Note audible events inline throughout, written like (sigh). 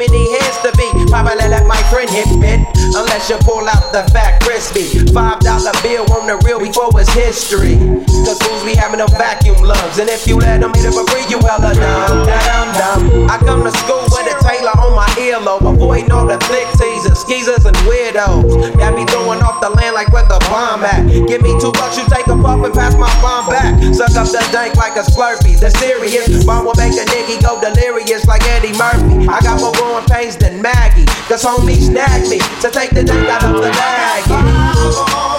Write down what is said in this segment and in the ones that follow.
many hands to be. Probably let my friend hit it. Unless you pull out the fat crispy. Five dollar bill on the real before it's history. Cause fools be having them vacuum lungs. And if you let them hit it for free, you hella dumb. Dumb, dumb. I come to school with a Taylor on my earlobe. Avoiding all the flick teasers, skeezers, and weirdos. Got me throwing off the land like bomb at. Give me two bucks, you take a puff and pass my bomb back. Suck up the dank like a slurpee. The serious bomb will make a nigga go delirious like Eddie Murphy. I got more growing pains than Maggie. Cause homie snagged me to take the dank out of the bag.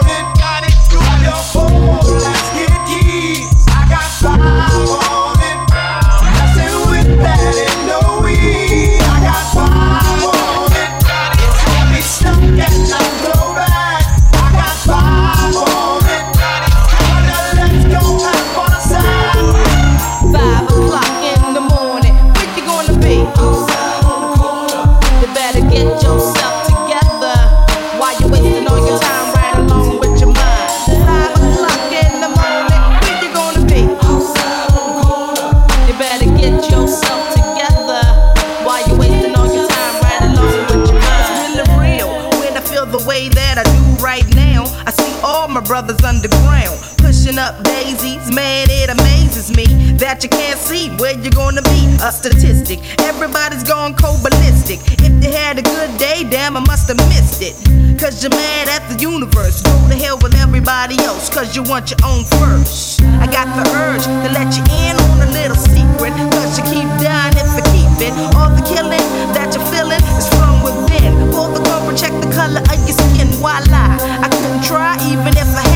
Brothers underground, pushing up daisies. Man, it amazes me that you can't see where you're gonna be. A statistic, everybody's going cold ballistic. If they had a good day, damn, I must have missed it. Cause you're mad at the universe. Go to hell with everybody else, cause you want your own first. I got the urge to let you in on a little secret, cause you keep dying if you keep it. All the killing that you're feeling is from within. Pull the cover, check the color of your skin, voila. I couldn't try even if I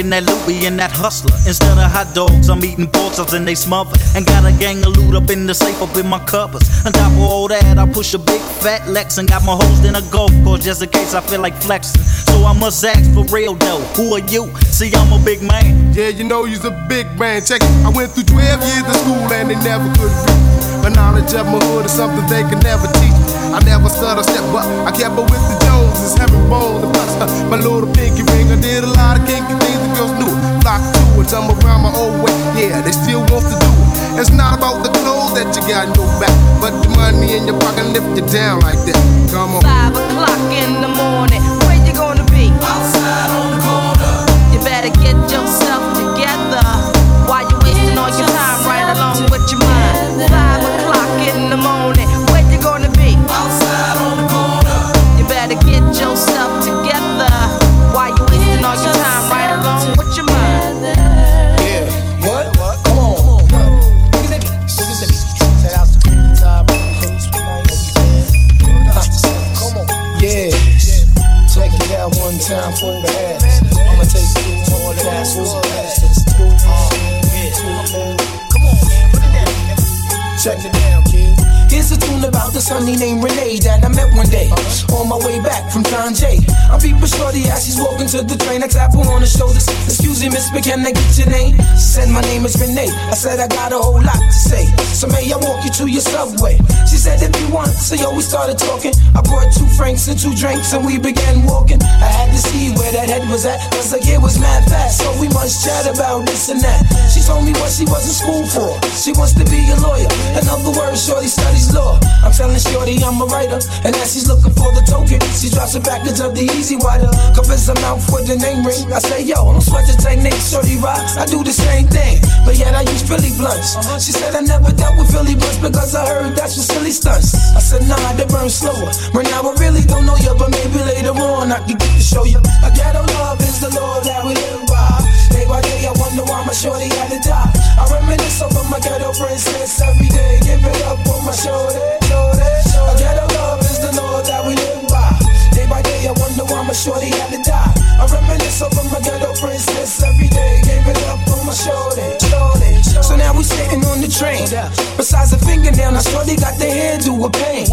making that loopy and that hustler. Instead of hot dogs, I'm eating chops and they smother. And got a gang of loot up in the safe, up in my cupboards. On top of all that, I push a big fat Lex and got my hoes in a golf course just in case I feel like flexing. So I must ask for real though, who are you? See, I'm a big man. Yeah, you know you's a big man. Check it. I went through 12 years of school and they never could. But knowledge of my hood is something they can never teach. I never stutter step, but I kept up with the Joneses, having bones and plus (laughs) my little pinky ring. I did a lot of kinky Flock I'm around my old way. Yeah, they still want to do it. It's not about the clothes that you got in your back, but the money in your pocket lift you down like that. Come on. Five o'clock in the morning, where you gonna be? Outside On my way back from Jay. I'm peeping shorty as she's walking to the train. I tap her on the shoulders. Excuse me, miss, but can I get your name? She said, My name is Renee. I said, I got a whole lot to say. So may I walk you to your subway? She said, If you want. So yo, we started talking. I brought two francs and two drinks and we began walking. I had to see where that head was at. Cause the kid was mad fast. So we must chat about this and that. She told me what she was in school for. She wants to be a lawyer. In other words, Shorty studies law. I'm telling Shorty I'm a writer. And as she's looking for the token, she drops a package of the easy water. Covers her mouth with the name ring. I say, yo, I'm sweat the technique, Shorty rock. I do the same thing. But yet I use Philly blunts. Uh-huh. She said I never dealt with Philly blunts because I heard that's for silly stunts. I said, nah, they burn slower. Right now I really don't know you, but maybe later on I can get to show you. A ghetto love is the law that we live by. Day by day I wonder why my shorty had to die. I reminisce over my ghetto princess every day. Give it up on my shoulder, shoulder, shoulder. A ghetto love is the law that we live shorty had to die. I reminisce over my ghetto princess train. Besides a fingernail, now shorty got the hairdo with pain.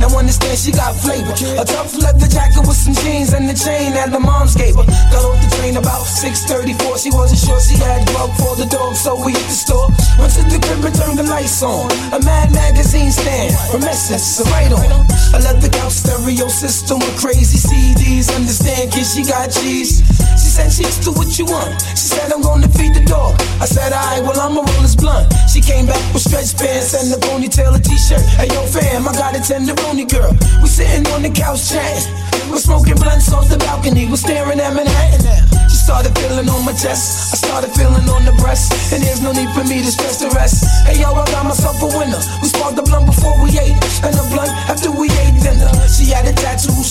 Now understand she got flavor. A tough leather jacket with some jeans and the chain that the moms gave her. Got off the train about 6:34. She wasn't sure she had grub for the dog, so we hit the store. Went to the crib and turned the lights on. A Mad magazine stand, Essence, a right on. A leather couch stereo system with crazy CDs. Understand, kid, she got cheese. She said, Cheeks, do what you want. She said, I'm gonna feed the dog. I said, Alright, well, I'ma roll this blunt. She came back with stretch pants and a ponytail, a t-shirt. Hey, yo, fam, I got a tenderoni girl. We sitting on the couch chatting. We're smoking blunts off the balcony. We're staring at Manhattan. She started feeling on my chest. I started feeling on the breast. And there's no need for me to stress the rest. Hey, yo, I got myself a winner. We sparked the blunt before we ate. And the blunt after we ate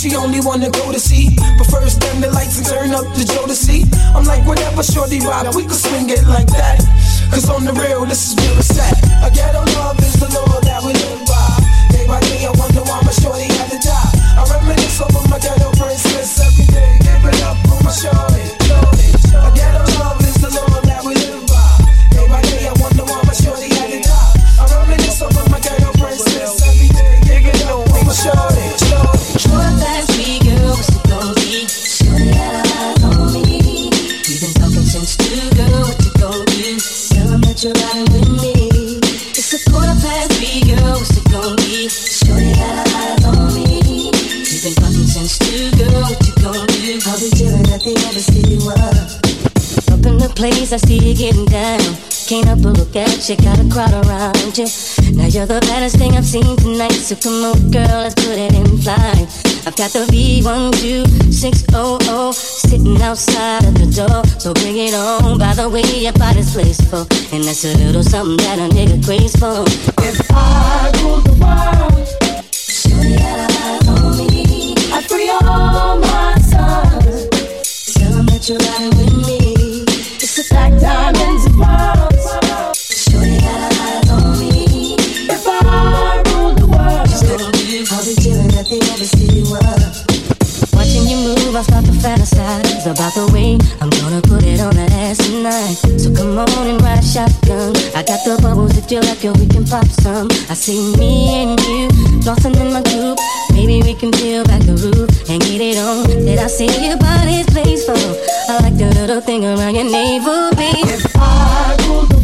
she only wanna go to see. But first, dim the lights and turn up the see. I'm like, whatever, shorty rock, we could swing it like that. Cause on the real, this is where it's at. A ghetto love is the law that we live by. Day by day, I wonder why my shorty had to die. I reminisce over my ghetto princess every day. Give it up for my shorty, you, got a crowd around you. Now you're the baddest thing I've seen tonight. So come on, girl, let's put it in flight. I've got the V12600 sitting outside of the door. So bring it on. By the way, your body's placeful. And that's a little something that a nigga craves for. If I ruled the world, surely I'd on me. I'd free all my sons. Tell that you're riding with fantasize about the way I'm gonna put it on that ass tonight. So come on and ride shotgun. I got the bubbles if you like it, we can pop some. I see me and you flossing in my group. Maybe we can peel back the roof and get it on. Did I see your body's placeful? I like the little thing around your navel, baby. If I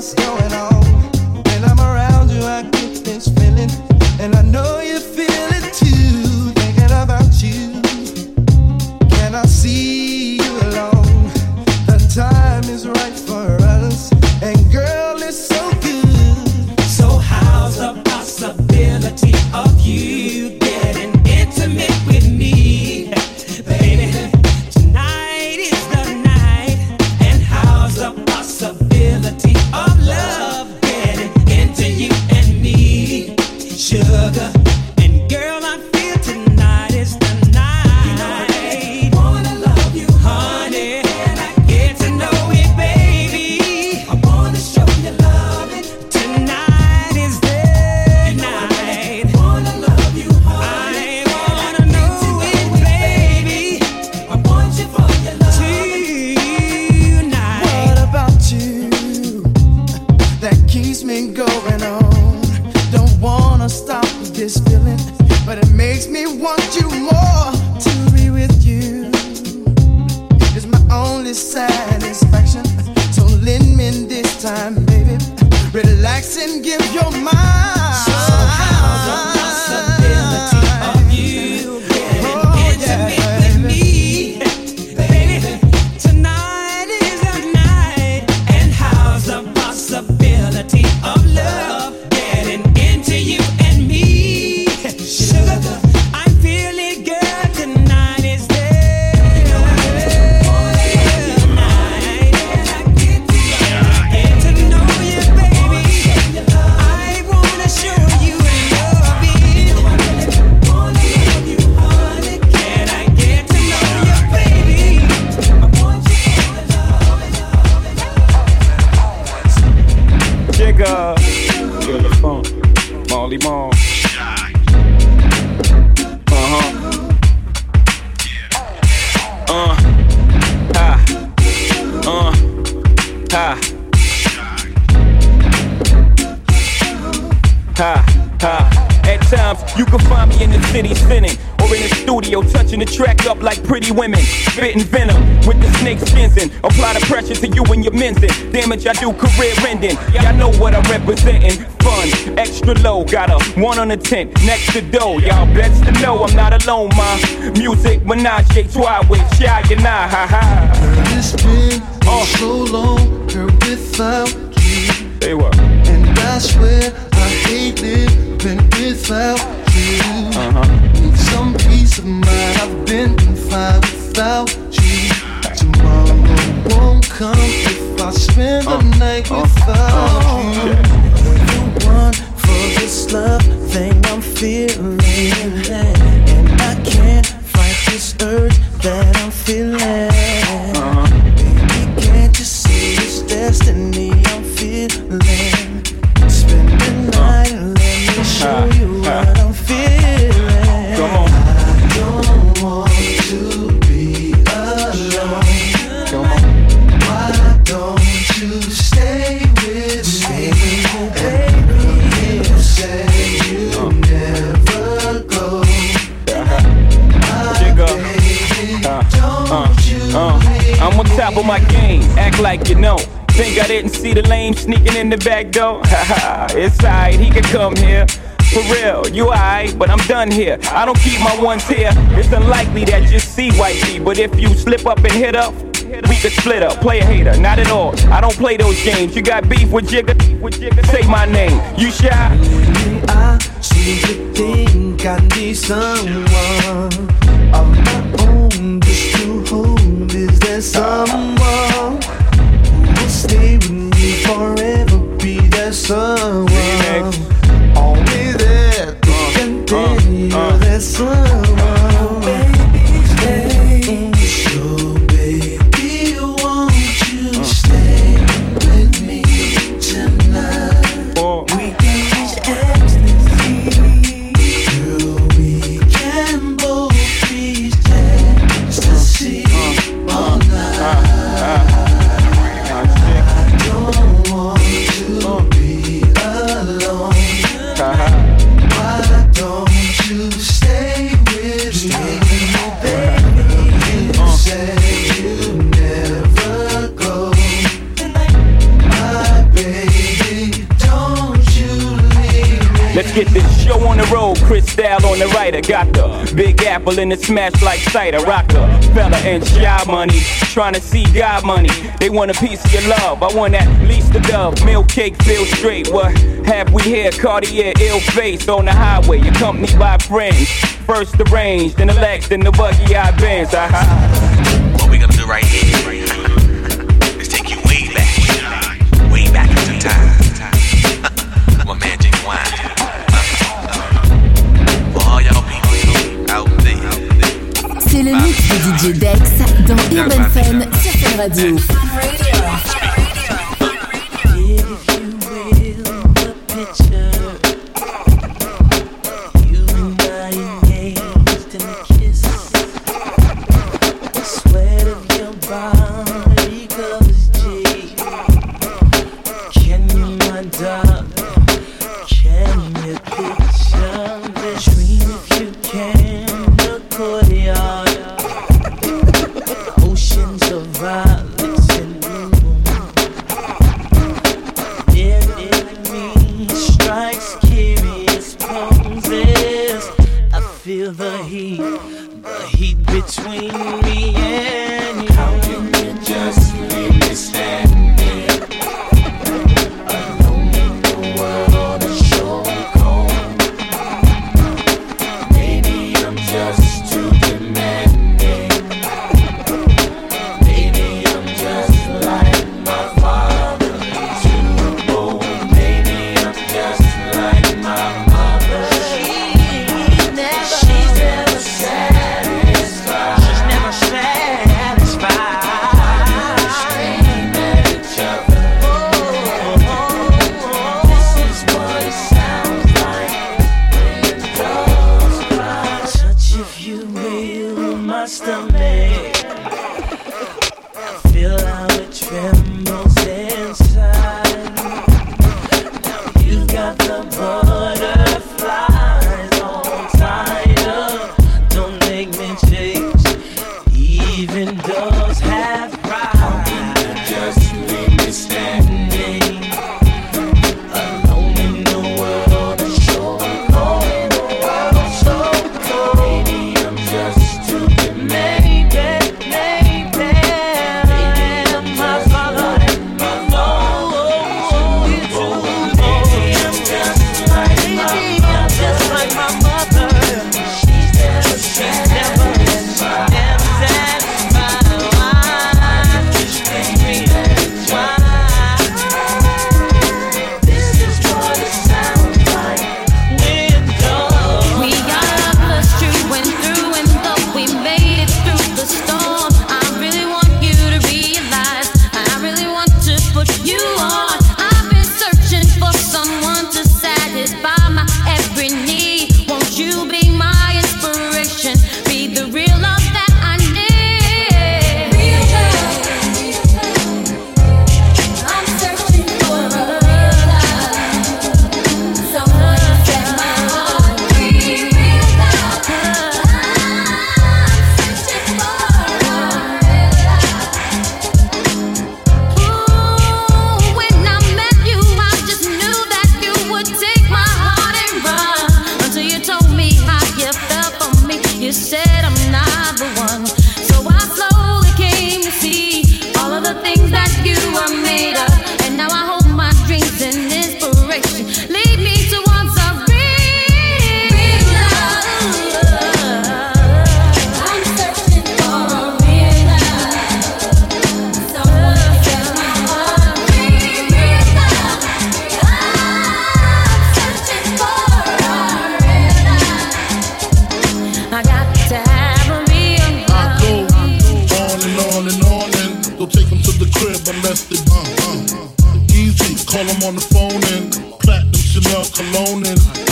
canción bench, I do career ending. Y'all know what I'm representing. Fun, extra low, got a one on the tent, next to dough. Y'all best to know I'm not alone, ma. Music, menage, a trois with Shai and I, ha ha. Girl, it's been oh. so long, girl, without you. They were. And I swear I hate living without you. Uh-huh. Need some peace of mind. go. it's alright, he can come here. For real, you alright, but I'm done here. I don't keep my ones here. It's unlikely that you see wifey, but if you slip up and hit up, we could split up, play a hater, not at all. I don't play those games. You got beef with Jigga, say my name. You shy? I seem to think I need someone of my own just to hold. Is there uh, uh, uh. someone? someone. Only that can uh, uh, take your uh. lesson. the writer. Got the big apple in the smash like cider. Rock the fella and shy money. Trying to see God money. They want a piece of your love. I want at least a dove. Milk cake feel straight. What have we here? Cartier ill face on the highway. Accompanied by friends. First the range, then the legs, then the buggy eye bands. Uh-huh. What we gonna do right here? DJ Dex dans Urban Fun sur cette radio.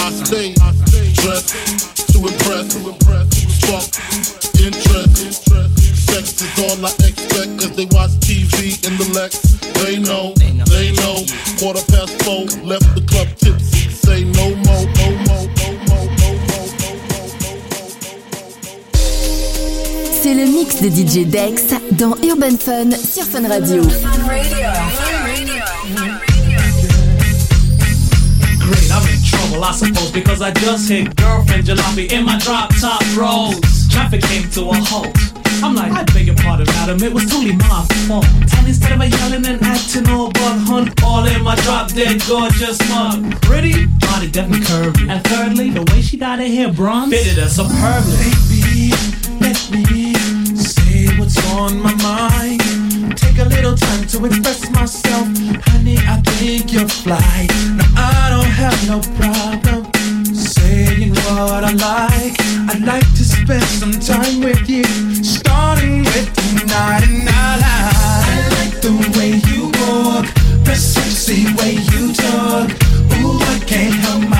I stay dressed to impress, to impress, spark interest. interest, Sex is all I expect, cause they watch TV in the Lex. They know, they know. Quarter past four, left the club tipsy. Say no more, no more. C'est le mix de DJ Dex dans Urban Fun sur Fun Radio. Fun Radio. Well, I suppose because I just hit girlfriend jalopy in my drop top rolls. Traffic came to a halt. I'm like, I beg your pardon, madam, it was totally my fault. And instead of yelling and acting all but hunt, all in my drop dead gorgeous mug. Pretty, body definitely curvy. And thirdly, the way she dyed her hair bronze fitted her superbly. Baby, let me say what's on my mind. Take a little time to express myself. Honey, I think you're fly have no problem saying what I like. I'd like to spend some time with you, starting with tonight and I like. I like the way you walk, the sexy way you talk. Ooh, I can't help my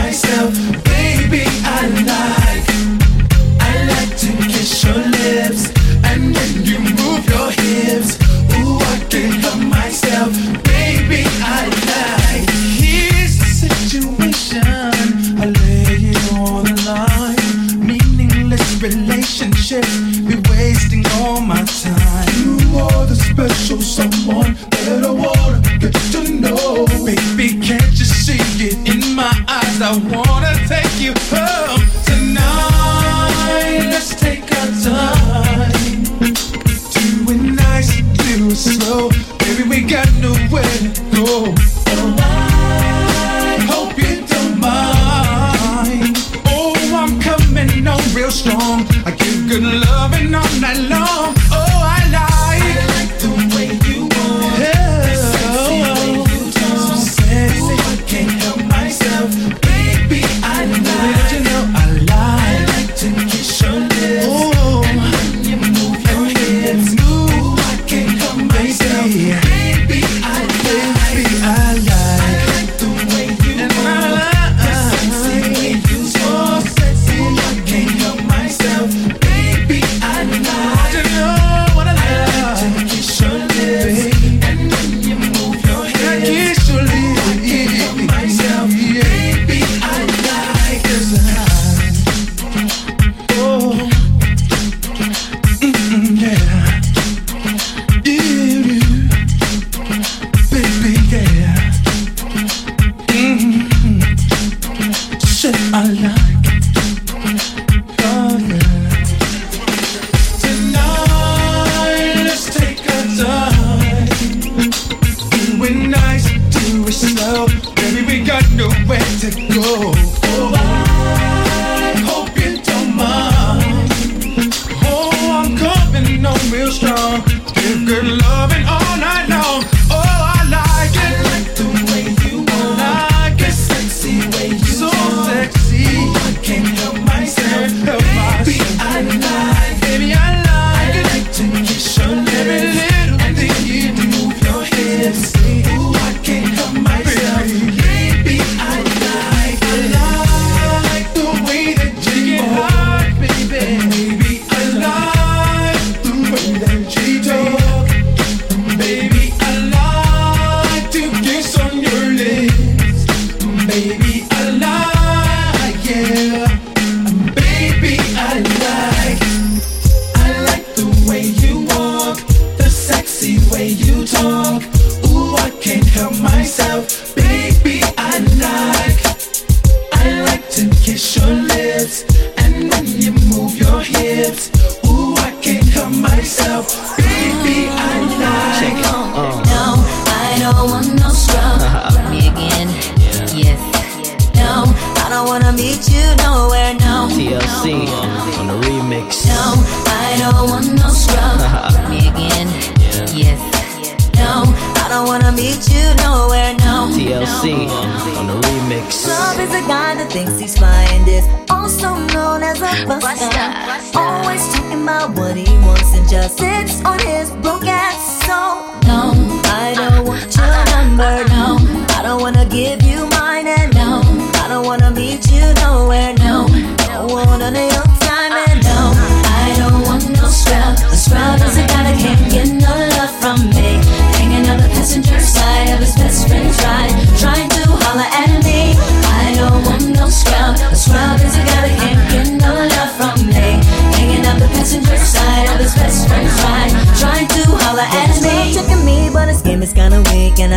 my worries.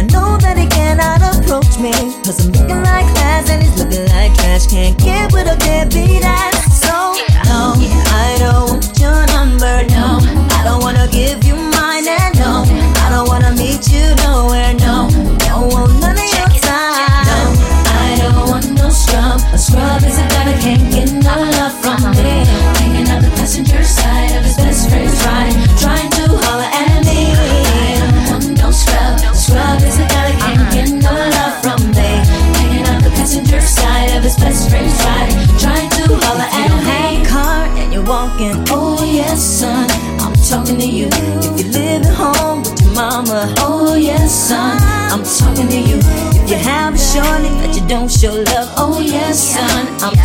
I know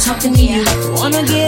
talking to you. Wanna get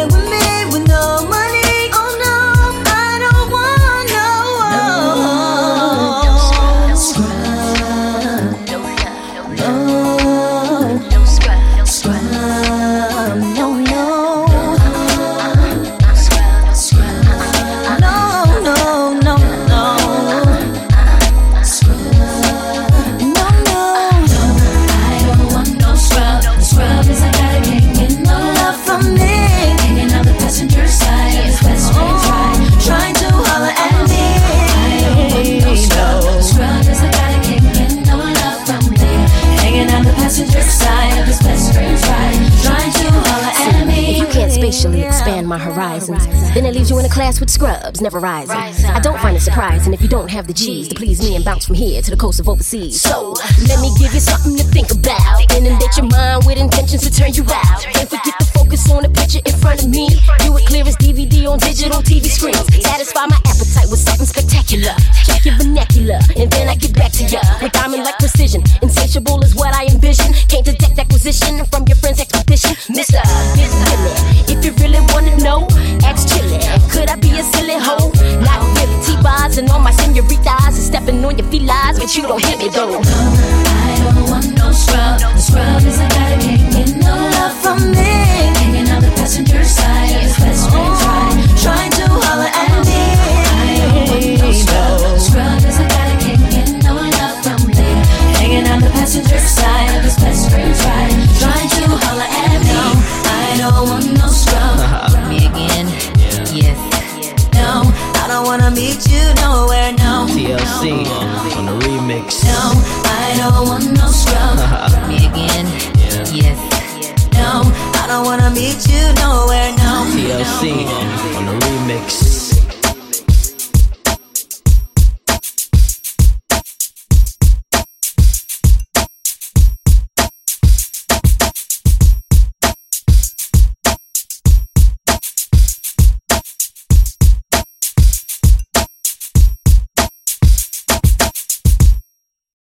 grass with scrubs, never rising. Rise up, I don't find it surprising if you don't have the G's to please me and bounce from here to the coast of overseas. So, let me give you something to think about. Inundate your mind with intentions to turn you out. Can't forget to focus on the picture in front of me. Do it clear as DVD on digital TV screens. Satisfy my appetite with something spectacular. Check your vernacular, and then I get back to ya. With diamond like precision, insatiable is what I envision. Can't detect acquisition from your friend's expedition. Mister, Mister, if you really wanna know, ask Chili could I be a silly hoe? Not with T-bars and all my senoritas and stepping on your feet lies, but you don't hit me though.